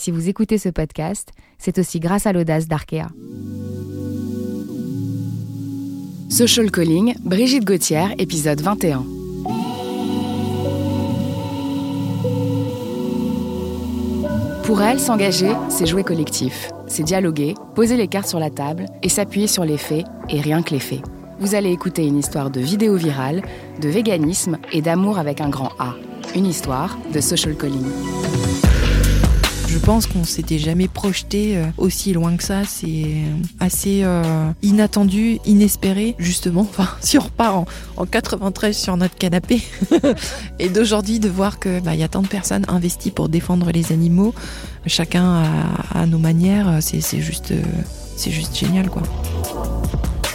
si vous écoutez ce podcast, c'est aussi grâce à l'audace d'Arkea. Social Calling, Brigitte Gauthier, épisode 21. Pour elle, s'engager, c'est jouer collectif, c'est dialoguer, poser les cartes sur la table et s'appuyer sur les faits et rien que les faits. Vous allez écouter une histoire de vidéo virale, de véganisme et d'amour avec un grand A. Une histoire de social calling. Je pense qu'on s'était jamais projeté euh, aussi loin que ça. C'est assez euh, inattendu, inespéré, justement. Enfin, si on repart en, 93 sur notre canapé, et d'aujourd'hui de voir que bah, y a tant de personnes investies pour défendre les animaux, chacun à, nos manières, c'est juste, euh, c'est juste génial, quoi.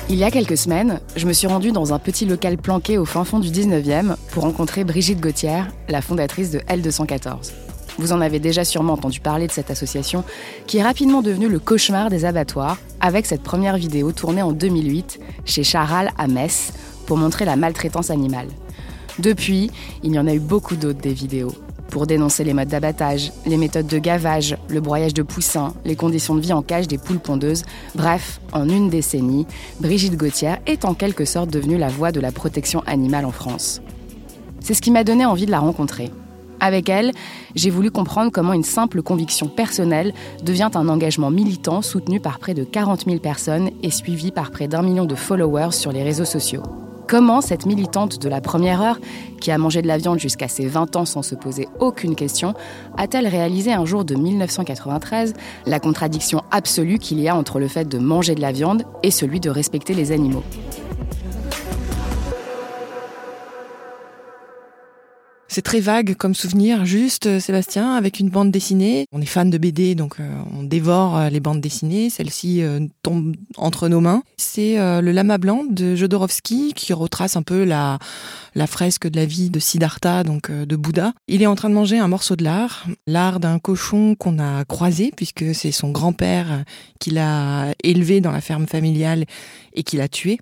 Il y a quelques semaines, je me suis rendue dans un petit local planqué au fin fond du 19e pour rencontrer Brigitte Gauthier, la fondatrice de L214. Vous en avez déjà sûrement entendu parler de cette association qui est rapidement devenue le cauchemar des abattoirs avec cette première vidéo tournée en 2008 chez Charal à Metz pour montrer la maltraitance animale. Depuis, il y en a eu beaucoup d'autres des vidéos pour dénoncer les modes d'abattage, les méthodes de gavage, le broyage de poussins, les conditions de vie en cage des poules pondeuses. Bref, en une décennie, Brigitte Gauthier est en quelque sorte devenue la voix de la protection animale en France. C'est ce qui m'a donné envie de la rencontrer. Avec elle, j'ai voulu comprendre comment une simple conviction personnelle devient un engagement militant soutenu par près de 40 000 personnes et suivi par près d'un million de followers sur les réseaux sociaux. Comment cette militante de la première heure, qui a mangé de la viande jusqu'à ses 20 ans sans se poser aucune question, a-t-elle réalisé un jour de 1993 la contradiction absolue qu'il y a entre le fait de manger de la viande et celui de respecter les animaux? C'est très vague comme souvenir, juste euh, Sébastien avec une bande dessinée. On est fan de BD, donc euh, on dévore euh, les bandes dessinées. Celle-ci tombe entre nos mains. C'est le Lama blanc de Jodorowsky qui retrace un peu la, la fresque de la vie de Siddhartha, donc de Bouddha. Il est en train de manger un morceau de lard, lard d'un cochon qu'on a croisé puisque c'est son grand-père qui l'a élevé dans la ferme familiale et qui l'a tué.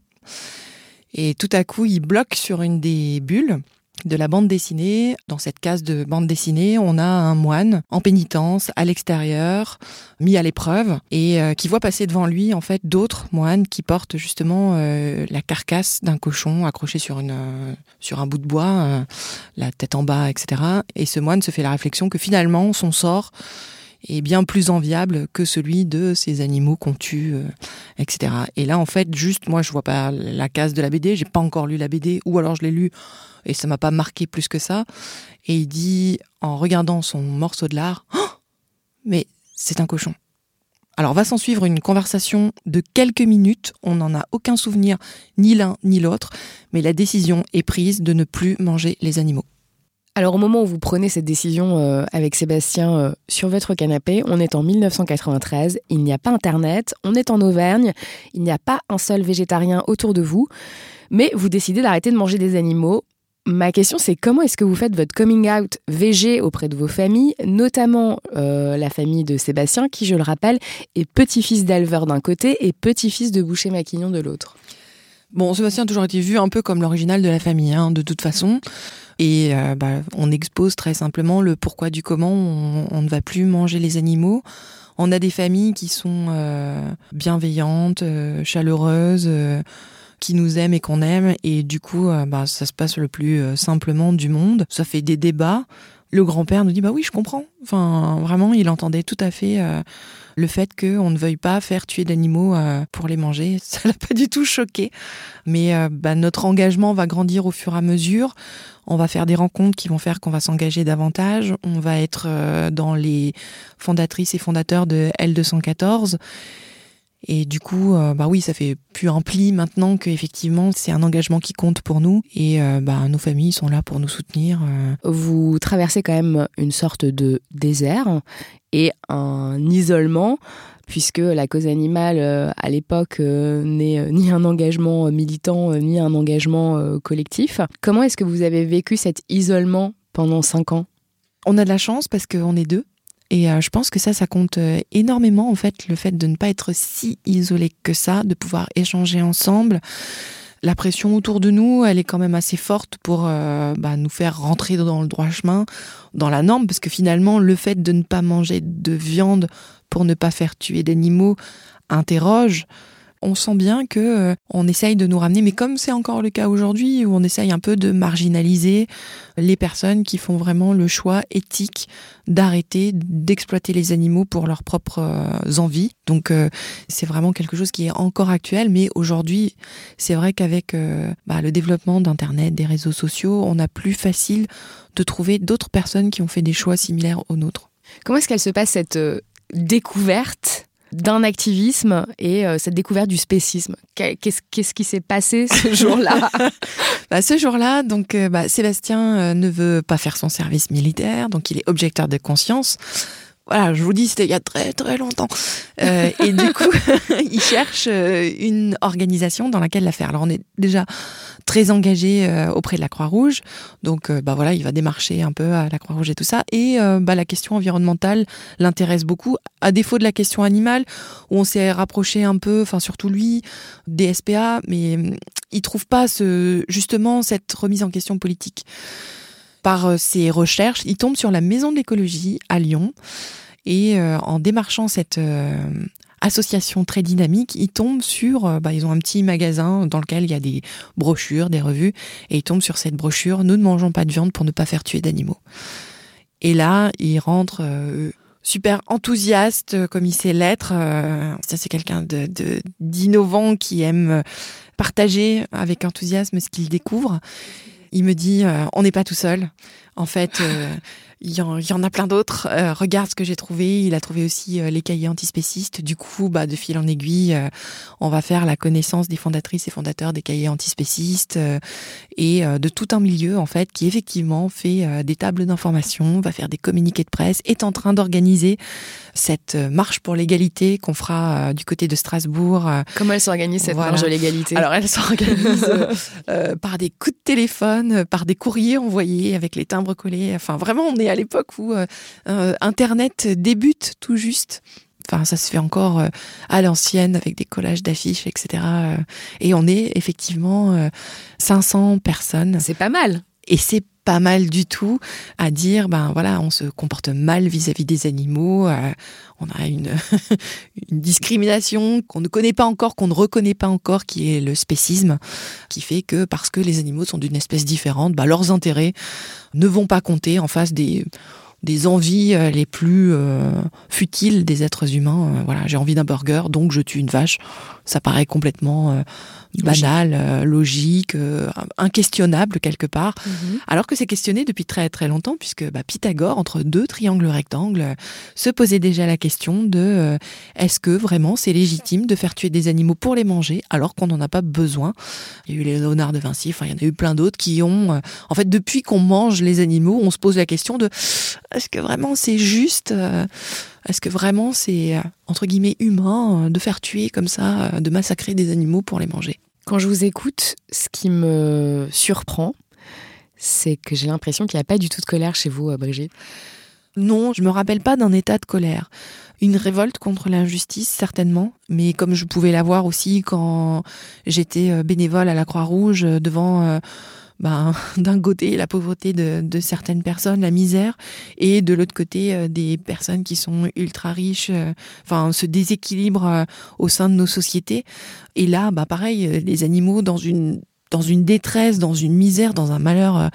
Et tout à coup, il bloque sur une des bulles de la bande dessinée. Dans cette case de bande dessinée, on a un moine en pénitence à l'extérieur, mis à l'épreuve, et euh, qui voit passer devant lui en fait d'autres moines qui portent justement euh, la carcasse d'un cochon accroché sur une euh, sur un bout de bois, la tête en bas, etc. Et ce moine se fait la réflexion que finalement son sort est bien plus enviable que celui de ces animaux qu'on tue, etc. Et là, en fait, juste, moi, je vois pas la case de la BD, j'ai pas encore lu la BD, ou alors je l'ai lu et ça m'a pas marqué plus que ça. Et il dit, en regardant son morceau de lard, oh mais c'est un cochon. Alors va s'en suivre une conversation de quelques minutes, on n'en a aucun souvenir, ni l'un ni l'autre, mais la décision est prise de ne plus manger les animaux. Alors au moment où vous prenez cette décision euh, avec Sébastien euh, sur votre canapé, on est en 1993, il n'y a pas Internet, on est en Auvergne, il n'y a pas un seul végétarien autour de vous, mais vous décidez d'arrêter de manger des animaux Ma question, c'est comment est-ce que vous faites votre coming out VG auprès de vos familles, notamment euh, la famille de Sébastien, qui, je le rappelle, est petit-fils d'éleveur d'un côté et petit-fils de boucher maquignon de l'autre? Bon, Sébastien a toujours été vu un peu comme l'original de la famille, hein, de toute façon. Et euh, bah, on expose très simplement le pourquoi du comment on, ne va plus manger les animaux. On a des familles qui sont euh, bienveillantes, chaleureuses qui nous aime et qu'on aime. Et du coup, euh, bah, ça se passe le plus euh, simplement du monde. Ça fait des débats. Le grand-père nous dit, bah oui, je comprends. Enfin, vraiment, il entendait tout à fait euh, le fait qu'on ne veuille pas faire tuer d'animaux pour les manger. Ça l'a pas du tout choqué. Mais bah, notre engagement va grandir au fur et à mesure. On va faire des rencontres qui vont faire qu'on va s'engager davantage. On va être dans les fondatrices et fondateurs de L214. Et du coup, euh, bah oui, ça fait plus un pli maintenant qu'effectivement c'est un engagement qui compte pour nous et euh, bah, nos familles sont là pour nous soutenir. Euh. Vous traversez quand même une sorte de désert et un isolement puisque la cause animale, à l'époque, n'est ni un engagement militant, ni un engagement collectif. Comment est-ce que vous avez vécu cet isolement pendant cinq ans? On a de la chance parce qu'on est deux. Et je pense que ça, ça compte énormément, en fait, le fait de ne pas être si isolé que ça, de pouvoir échanger ensemble. La pression autour de nous, elle est quand même assez forte pour euh, bah, nous faire rentrer dans le droit chemin, dans la norme, parce que finalement, le fait de ne pas manger de viande pour ne pas faire tuer d'animaux interroge on sent bien que euh, on essaye de nous ramener, mais comme c'est encore le cas aujourd'hui, où on essaye un peu de marginaliser les personnes qui font vraiment le choix éthique d'arrêter d'exploiter les animaux pour leurs propres euh, envies. Donc euh, c'est vraiment quelque chose qui est encore actuel, mais aujourd'hui, c'est vrai qu'avec bah, le développement d'Internet, des réseaux sociaux, on a plus facile de trouver d'autres personnes qui ont fait des choix similaires aux nôtres. Comment est-ce qu'elle se passe cette découverte d'un activisme et euh, cette découverte du spécisme. Qu'est-ce qui s'est passé ce jour-là? Bah, Ce jour-là, donc euh, bah, Sébastien euh, ne veut pas faire son service militaire, donc il est objecteur de conscience. Voilà, je vous dis, c'était il y a très très longtemps. et du coup, il cherche une organisation dans laquelle la faire. Alors on est déjà très engagé euh, auprès de la Croix-Rouge. Donc, euh, bah voilà, il va démarcher un peu à la Croix-Rouge et tout ça. Et euh, bah, la question environnementale l'intéresse beaucoup, à défaut de la question animale, où on s'est rapproché un peu, enfin surtout lui, des SPA, mais il trouve pas justement cette remise en question politique. Par ses recherches, il tombe sur la Maison de l'écologie à Lyon. Et en démarchant cette association très dynamique, ils tombent sur, euh, bah, ils ont un petit magasin dans lequel il y a des brochures, des revues, et ils tombent sur cette brochure, nous ne mangeons pas de viande pour ne pas faire tuer d'animaux. Et là, ils rentrent euh, super enthousiaste euh, comme il sait l'être. ça, c'est quelqu'un d'innovant qui aime partager avec enthousiasme ce qu'il découvre. Il me dit, on n'est pas tout seul. En fait, il y, en, a plein d'autres. Euh, regarde ce que j'ai trouvé. Il a trouvé aussi euh, les cahiers antispécistes. Du coup, bah, de fil en aiguille, euh, on va faire la connaissance des fondatrices et fondateurs des cahiers antispécistes et de tout un milieu en fait qui effectivement fait des tables d'information, va faire des communiqués de presse, est en train d'organiser cette marche pour l'égalité qu'on fera du côté de Strasbourg. Comment elle s'organise cette marche de l'égalité? Alors elle s'organise par des coups de téléphone, par des courriers envoyés avec les timbres collés. Enfin vraiment, on est à l'époque où euh, euh, Internet débute tout juste. Enfin, ça se fait encore euh, à l'ancienne avec des collages d'affiches, etc. Et on est effectivement 500 personnes. C'est pas mal. Et c'est pas mal du tout à dire ben voilà on se comporte mal vis-à-vis des animaux on a une, une discrimination qu'on ne connaît pas encore qu'on ne reconnaît pas encore qui est le spécisme qui fait que parce que les animaux sont d'une espèce différente ben, leurs intérêts ne vont pas compter en face des des envies euh, les plus euh, futiles des êtres humains. Euh, voilà, j'ai envie d'un burger, donc je tue une vache. Ça paraît complètement banal, euh, logique, euh, inquestionnable quelque part. Mhm. Alors que c'est questionné depuis très très longtemps, puisque bah, Pythagore, entre deux triangles rectangles, se posait déjà la question de euh, est-ce que vraiment c'est légitime de faire tuer des animaux pour les manger alors qu'on n'en a pas besoin? Il y a eu Léonard de Vinci, enfin il y en a eu plein d'autres qui ont... en fait, depuis qu'on mange les animaux, on se pose la question de est-ce que vraiment c'est juste est-ce que vraiment c'est, entre guillemets, humain de faire tuer comme ça, de massacrer des animaux pour les manger? Quand je vous écoute, ce qui me surprend, c'est que j'ai l'impression qu'il n'y a pas du tout de colère chez vous, euh, Brigitte. Non, je me rappelle pas d'un état de colère. Une révolte contre l'injustice, certainement, mais comme je pouvais l'avoir aussi quand j'étais euh, bénévole à la Croix-Rouge euh, devant ben, d'un côté la pauvreté de, certaines personnes, la misère, et de l'autre côté euh, des personnes qui sont ultra riches, euh, enfin ce déséquilibre euh, au sein de nos sociétés. Et là, bah pareil, les animaux dans une dans une détresse, dans une misère, dans un malheur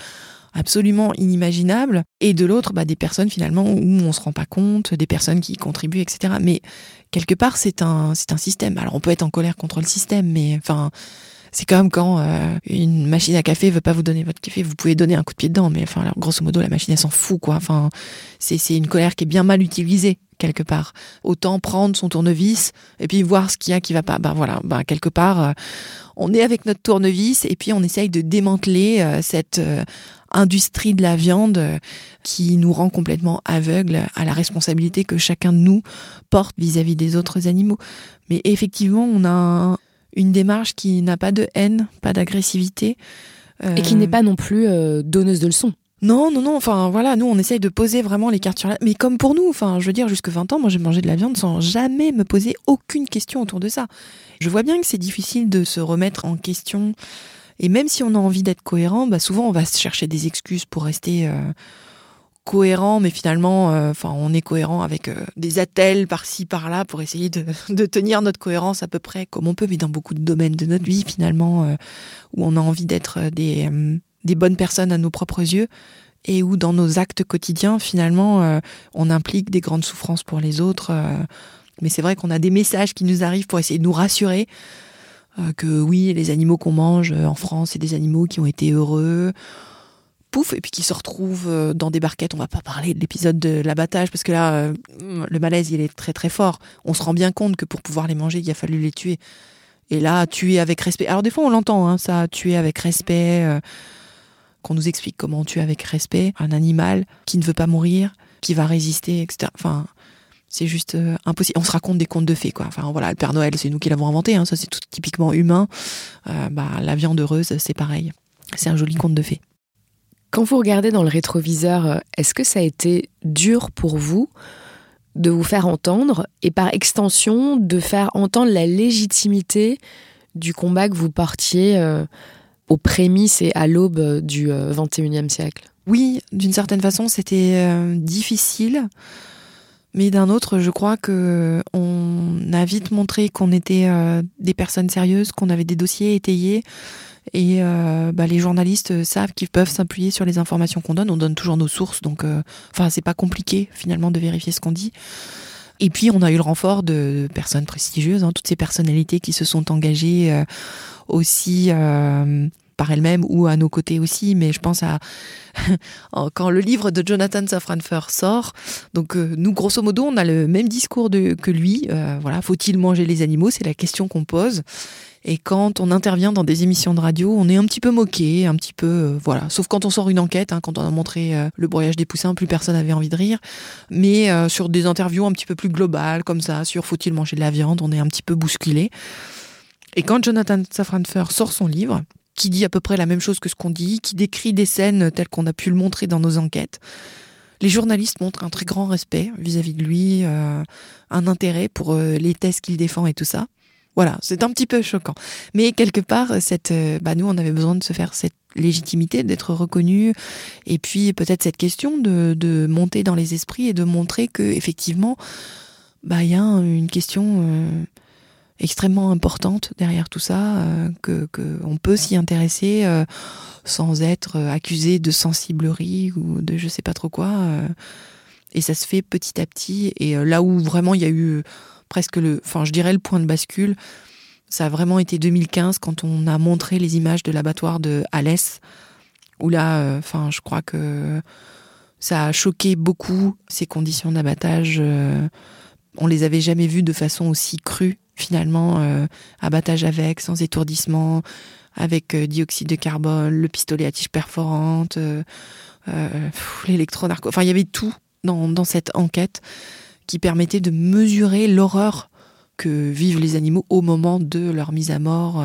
absolument inimaginable, et de l'autre, bah, des personnes finalement où on se rend pas compte, des personnes qui contribuent, etc. Mais quelque part, c'est un, c'est un système. Alors on peut être en colère contre le système, mais enfin, c'est comme quand euh, une machine à café veut pas vous donner votre café, vous pouvez donner un coup de pied dedans, mais enfin, grosso modo, la machine elle s'en fout quoi. Enfin, c'est une colère qui est bien mal utilisée quelque part. Autant prendre son tournevis et puis voir ce qu'il y a qui va pas. Ben voilà, ben quelque part, euh, on est avec notre tournevis et puis on essaye de démanteler euh, cette industrie de la viande qui nous rend complètement aveugles à la responsabilité que chacun de nous porte vis-à-vis des autres animaux. Mais effectivement, on a une démarche qui n'a pas de haine, pas d'agressivité. Et qui n'est pas non plus donneuse de leçons. Non, non, non. Enfin, voilà, nous, on essaye de poser vraiment les cartes sur la. Mais comme pour nous, enfin, je veux dire, jusque 20 ans, moi, j'ai mangé de la viande sans jamais me poser aucune question autour de ça. Je vois bien que c'est difficile de se remettre en question. Et même si on a envie d'être cohérent, bah, souvent, on va se chercher des excuses pour rester euh, cohérent, mais finalement, euh, enfin, on est cohérent avec euh, des attelles par-ci, par-là pour essayer de, tenir notre cohérence à peu près comme on peut, mais dans beaucoup de domaines de notre vie, finalement, où on a envie d'être des bonnes personnes à nos propres yeux et où dans nos actes quotidiens, finalement, euh, on implique des grandes souffrances pour les autres. Euh. mais c'est vrai qu'on a des messages qui nous arrivent pour essayer de nous rassurer euh, que oui, les animaux qu'on mange en France, c'est des animaux qui ont été heureux. Pouf, et puis qui se retrouvent dans des barquettes. On va pas parler de l'épisode de l'abattage parce que là, le malaise, il est très très fort. On se rend bien compte que pour pouvoir les manger, il a fallu les tuer. Et là, tuer avec respect. Alors des fois, on l'entend, hein, ça, tuer avec respect qu'on nous explique comment on tue avec respect un animal qui ne veut pas mourir, qui va résister, etc. Enfin, c'est juste euh, impossible. On se raconte des contes de fées, quoi. Enfin, voilà, le Père Noël, c'est nous qui l'avons inventé, hein. ça c'est tout typiquement humain. Euh, bah, la viande heureuse, c'est pareil. C'est un joli conte de fées. Quand vous regardez dans le rétroviseur, euh, est-ce que ça a été dur pour vous de vous faire entendre et par extension de faire entendre la légitimité du combat que vous portiez aux prémices et à l'aube du XXIe euh, siècle? Oui, d'une certaine façon, c'était euh, difficile. Mais d'un autre, je crois que on a vite montré qu'on était euh, des personnes sérieuses, qu'on avait des dossiers étayés, et bah, les journalistes savent qu'ils peuvent s'appuyer sur les informations qu'on donne. On donne toujours nos sources, donc enfin c'est pas compliqué finalement de vérifier ce qu'on dit. Et puis on a eu le renfort de personnes prestigieuses, hein, toutes ces personnalités qui se sont engagées aussi euh, par elles-mêmes ou à nos côtés aussi, mais je pense à quand le livre de Jonathan Safranfer sort. Donc euh, nous, grosso modo, on a le même discours que lui. Euh, voilà, faut-il manger les animaux? C'est la question qu'on pose. Et quand on intervient dans des émissions de radio, on est un petit peu moqué, un petit peu voilà. Sauf quand on sort une enquête, hein, quand on a montré le broyage des poussins, plus personne n'avait envie de rire. Mais sur des interviews un petit peu plus globales, comme ça, sur faut-il manger de la viande, on est un petit peu bousculé. Et quand Jonathan Safranfer sort son livre, qui dit à peu près la même chose que ce qu'on dit, qui décrit des scènes telles qu'on a pu le montrer dans nos enquêtes, les journalistes montrent un très grand respect vis-à-vis de lui, euh, un intérêt pour euh, les thèses qu'il défend et tout ça. Voilà, c'est un petit peu choquant. Mais quelque part, cette, euh, bah nous, on avait besoin de se faire cette légitimité, d'être reconnu, et puis peut-être cette question de, de, monter dans les esprits et de montrer que effectivement, bah il y a une question extrêmement importante derrière tout ça, euh, que qu'on peut s'y intéresser euh, sans être euh, accusé de sensiblerie ou de je sais pas trop quoi. et ça se fait petit à petit. Et là où vraiment il y a eu presque le, enfin je dirais le point de bascule, ça a vraiment été 2015 quand on a montré les images de l'abattoir de Alès, où là, enfin je crois que ça a choqué beaucoup ces conditions d'abattage. on les avait jamais vues de façon aussi crue finalement euh, abattage avec, sans étourdissement, avec euh, dioxyde de carbone, le pistolet à tige perforante, euh, l'électronarco. Enfin, il y avait tout dans, dans cette enquête qui permettait de mesurer l'horreur que vivent les animaux au moment de leur mise à mort.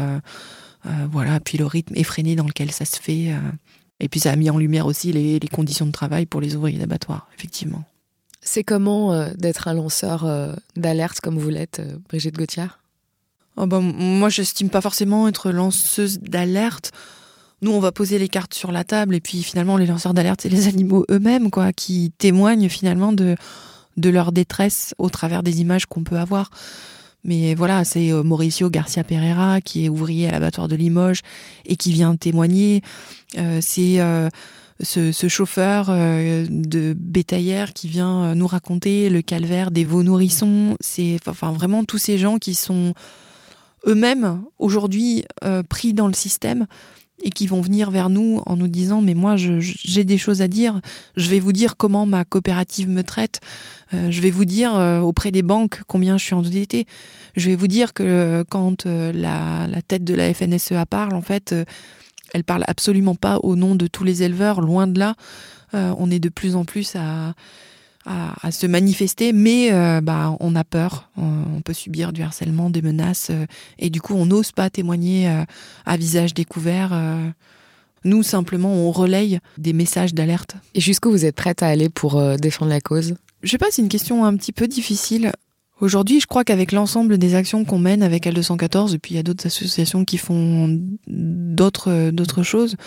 voilà, puis le rythme effréné dans lequel ça se fait. et puis ça a mis en lumière aussi les, les conditions de travail pour les ouvriers d'abattoir, effectivement. C'est comment euh, d'être un lanceur euh, d'alerte comme vous l'êtes, euh, Brigitte Gauthier? Oh bah, Moi, pas forcément être lanceuse d'alerte. Nous, on va poser les cartes sur la table et puis finalement, les lanceurs d'alerte, c'est les animaux eux-mêmes, quoi, qui témoignent finalement de, de leur détresse au travers des images qu'on peut avoir. Mais voilà, c'est Mauricio Garcia Pereira qui est ouvrier à l'abattoir de Limoges et qui vient témoigner. c'est ce, chauffeur euh, de bétaillère qui vient euh, nous raconter le calvaire des veaux nourrissons. C'est enfin vraiment tous ces gens qui sont eux-mêmes aujourd'hui euh, pris dans le système et qui vont venir vers nous en nous disant mais moi j'ai des choses à dire, je vais vous dire comment ma coopérative me traite, je vais vous dire auprès des banques combien je suis endetté, je vais vous dire que quand la, tête de la FNSEA parle en fait elle parle absolument pas au nom de tous les éleveurs, loin de là. on est de plus en plus à, à, se manifester, mais bah, on a peur. On, peut subir du harcèlement, des menaces, et du coup, on n'ose pas témoigner à visage découvert. Nous, simplement, on relaye des messages d'alerte. Et jusqu'où vous êtes prête à aller pour défendre la cause? Je sais pas, c'est une question un petit peu difficile. Aujourd'hui, je crois qu'avec l'ensemble des actions qu'on mène avec L214, et puis il y a d'autres associations qui font d'autres d'autres choses,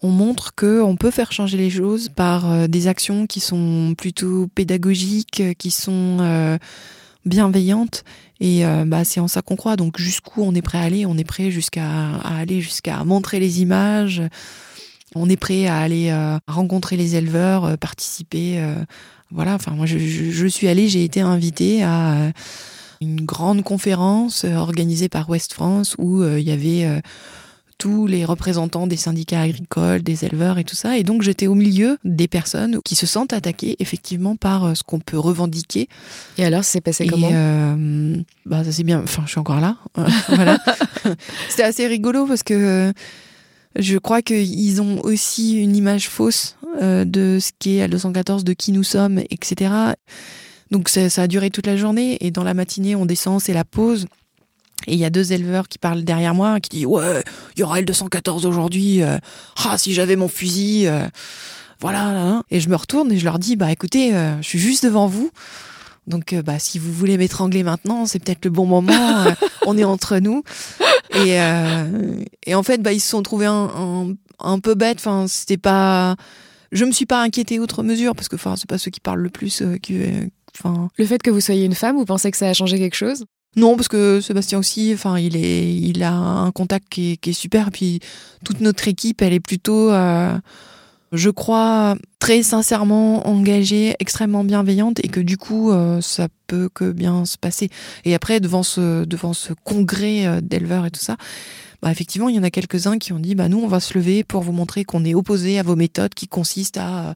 on montre qu'on peut faire changer les choses par euh, des actions qui sont plutôt pédagogiques, qui sont euh, bienveillantes. Et euh, bah, c'est en ça qu'on croit. Donc jusqu'où on est prêt à aller? On est prêt jusqu'à aller jusqu'à montrer les images. On est prêt à aller rencontrer les éleveurs, participer voilà, enfin moi je, suis allée, j'ai été invitée à euh, une grande conférence euh, organisée par West France où euh, il y avait tous les représentants des syndicats agricoles, des éleveurs et tout ça. Et donc j'étais au milieu des personnes qui se sentent attaquées effectivement par ce qu'on peut revendiquer. Et alors, c'est passé comment? Bah ça c'est bien. Enfin, je suis encore là. voilà. C'était assez rigolo parce que je crois qu'ils ont aussi une image fausse euh, de ce qui est L214, de qui nous sommes, etc. Donc ça, a duré toute la journée et dans la matinée, on descend, c'est la pause. Et il y a deux éleveurs qui parlent derrière moi, qui disent Ouais, il y aura L214 aujourd'hui. Euh, ah, si j'avais mon fusil. Euh, voilà. Et je me retourne et je leur dis Bah écoutez, je suis juste devant vous. Donc, bah, si vous voulez m'étrangler maintenant, c'est peut-être le bon moment. on est entre nous. Et, et en fait, bah, ils se sont trouvés un, un, peu bêtes. Enfin, c'était pas. Je me suis pas inquiétée outre mesure parce que, enfin, c'est pas ceux qui parlent le plus. qui, enfin. Le fait que vous soyez une femme, vous pensez que ça a changé quelque chose? Non, parce que Sébastien aussi, enfin, il est, il a un contact qui est, qui est super. Puis toute notre équipe, elle est plutôt je crois, très sincèrement engagée, extrêmement bienveillante et que du coup, euh, ça peut que bien se passer. Et après, devant ce, devant ce congrès euh, d'éleveurs et tout ça, bah, effectivement, il y en a quelques-uns qui ont dit, bah, nous, on va se lever pour vous montrer qu'on est opposé à vos méthodes qui consistent à,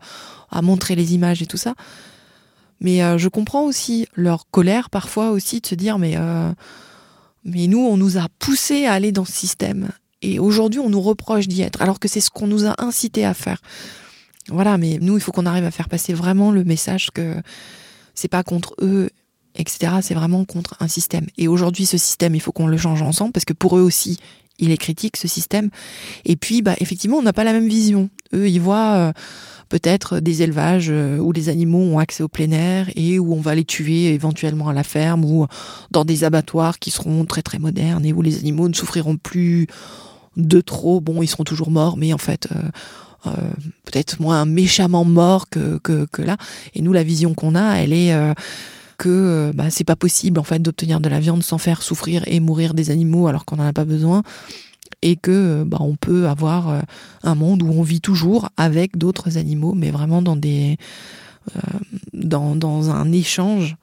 à montrer les images et tout ça. Mais euh, je comprends aussi leur colère parfois aussi de se dire, mais, mais nous, on nous a poussé à aller dans ce système. Et aujourd'hui, on nous reproche d'y être, alors que c'est ce qu'on nous a incité à faire. Voilà, mais nous, il faut qu'on arrive à faire passer vraiment le message que c'est pas contre eux, etc. C'est vraiment contre un système. Et aujourd'hui, ce système, il faut qu'on le change ensemble, parce que pour eux aussi, il est critique, ce système. Et puis, bah, effectivement, on n'a pas la même vision. Eux, ils voient euh, peut-être des élevages euh, où les animaux ont accès au plein air et où on va les tuer éventuellement à la ferme ou dans des abattoirs qui seront très très modernes et où les animaux ne souffriront plus de trop, bon, ils seront toujours morts, mais en fait, euh, peut-être moins méchamment morts que, que, là. Et nous, la vision qu'on a, elle est que bah, c'est pas possible en fait d'obtenir de la viande sans faire souffrir et mourir des animaux alors qu'on n'en a pas besoin et que bah, on peut avoir un monde où on vit toujours avec d'autres animaux mais vraiment dans des dans, dans un échange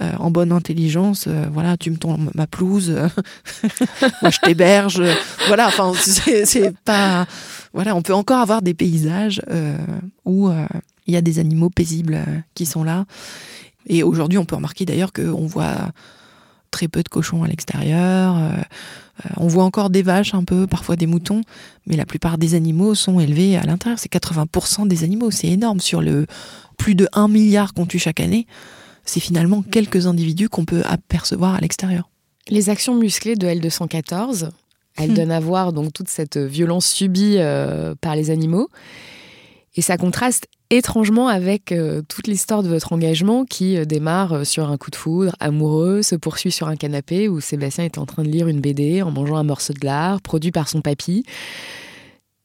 euh, en bonne intelligence, euh, voilà, tu me tombes ma pelouse, moi je t'héberge, voilà, enfin c'est pas, voilà, on peut encore avoir des paysages euh, où il y a des animaux paisibles qui sont là. Et aujourd'hui, on peut remarquer d'ailleurs qu'on voit très peu de cochons à l'extérieur. on voit encore des vaches un peu, parfois des moutons, mais la plupart des animaux sont élevés à l'intérieur. C'est 80% des animaux, c'est énorme sur le plus de 1 milliard qu'on tue chaque année c'est finalement quelques individus qu'on peut apercevoir à l'extérieur. Les actions musclées de L214, elles hmm. donnent à voir donc toute cette violence subie euh, par les animaux. Et ça contraste étrangement avec euh, toute l'histoire de votre engagement qui euh, démarre sur un coup de foudre amoureux, se poursuit sur un canapé où Sébastien est en train de lire une BD en mangeant un morceau de lard produit par son papy.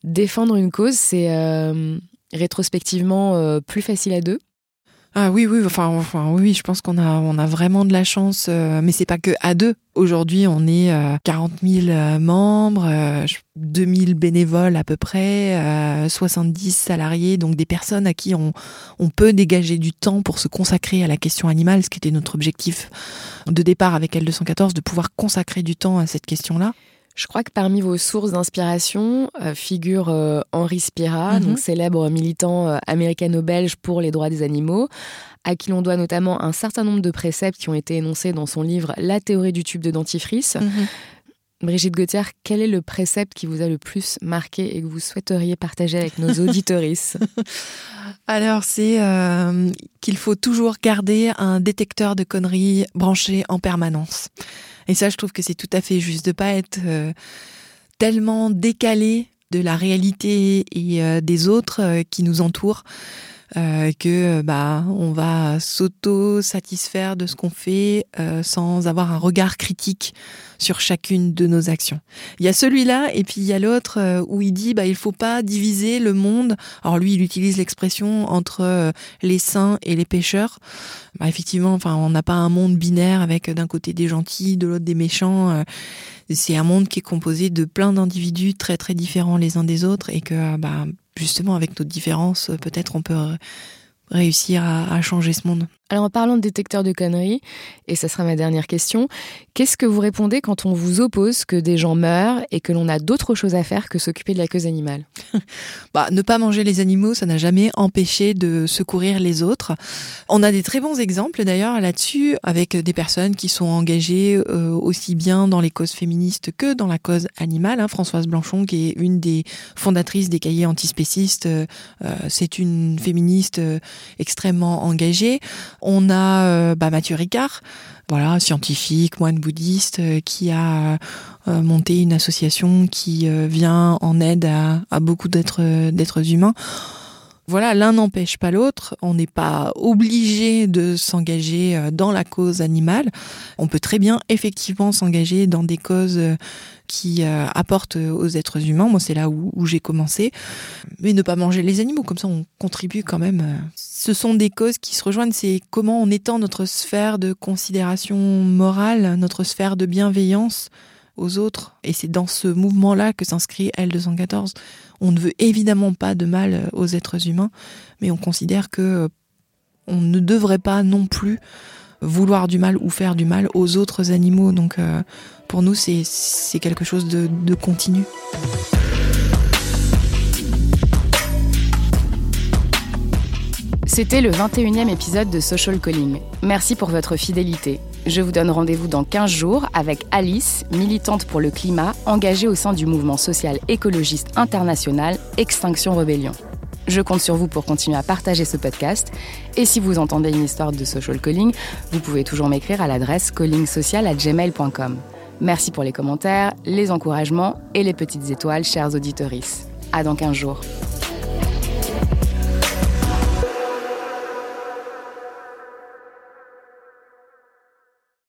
Défendre une cause, c'est rétrospectivement plus facile à deux ah oui, oui, enfin, enfin je pense qu'on a, vraiment de la chance, euh, mais c'est pas que à deux. Aujourd'hui, on est 40 euh, 000 euh, membres, 2 000 bénévoles à peu près, 70 salariés, donc des personnes à qui on, on peut dégager du temps pour se consacrer à la question animale, ce qui était notre objectif de départ avec L214, de pouvoir consacrer du temps à cette question-là. Je crois que parmi vos sources d'inspiration euh, figure euh, Henri Spira, mhm. célèbre militant euh, américano-belge pour les droits des animaux, à qui l'on doit notamment un certain nombre de préceptes qui ont été énoncés dans son livre La théorie du tube de dentifrice. Mhm. Brigitte Gauthier, quel est le précepte qui vous a le plus marqué et que vous souhaiteriez partager avec nos auditorices? Alors, c'est euh, qu'il faut toujours garder un détecteur de conneries branché en permanence. Et ça, je trouve que c'est tout à fait juste de pas être euh, tellement décalé de la réalité et euh, des autres qui nous entourent euh, que bah on va s'auto satisfaire de ce qu'on fait euh, sans avoir un regard critique sur chacune de nos actions. Il y a celui-là et puis il y a l'autre euh, où il dit bah il faut pas diviser le monde. Alors lui il utilise l'expression entre les saints et les pécheurs. Bah effectivement enfin on n'a pas un monde binaire avec d'un côté des gentils, de l'autre des méchants c'est un monde qui est composé de plein d'individus très très différents les uns des autres et que bah justement avec nos différences, peut-être on peut réussir à, à changer ce monde. Alors en parlant de détecteur de conneries, et ça sera ma dernière question, qu'est-ce que vous répondez quand on vous oppose que des gens meurent et que l'on a d'autres choses à faire que s'occuper de la cause animale? Bah, Ne pas manger les animaux, ça n'a jamais empêché de secourir les autres. On a des très bons exemples d'ailleurs là-dessus, avec des personnes qui sont engagées euh, aussi bien dans les causes féministes que dans la cause animale. Hein. Françoise Blanchon, qui est une des fondatrices des cahiers antispécistes, euh, c'est une féministe euh, extrêmement engagée. On a euh, bah, Mathieu Ricard, voilà, scientifique, moine bouddhiste, euh, qui a euh, monté une association qui vient en aide à, à beaucoup d'êtres humains. Voilà, l'un n'empêche pas l'autre. On n'est pas obligé de s'engager dans la cause animale. On peut très bien effectivement s'engager dans des causes qui euh, apporte aux êtres humains. Moi, c'est là où, j'ai commencé. Mais ne pas manger les animaux, comme ça, on contribue quand même. Euh. Ce sont des causes qui se rejoignent. C'est comment on étend notre sphère de considération morale, notre sphère de bienveillance aux autres. Et c'est dans ce mouvement-là que s'inscrit L214. On ne veut évidemment pas de mal aux êtres humains, mais on considère que euh, on ne devrait pas non plus vouloir du mal ou faire du mal aux autres animaux. Donc euh, pour nous, c'est quelque chose de continu. C'était le 21e épisode de Social Calling. Merci pour votre fidélité. Je vous donne rendez-vous dans 15 jours avec Alice, militante pour le climat, engagée au sein du mouvement social écologiste international Extinction Rebellion. Je compte sur vous pour continuer à partager ce podcast. Et si vous entendez une histoire de social calling, vous pouvez toujours m'écrire à l'adresse callingsocial@gmail.com. Merci pour les commentaires, les encouragements et les petites étoiles, chers auditeurs. À dans 15 jours.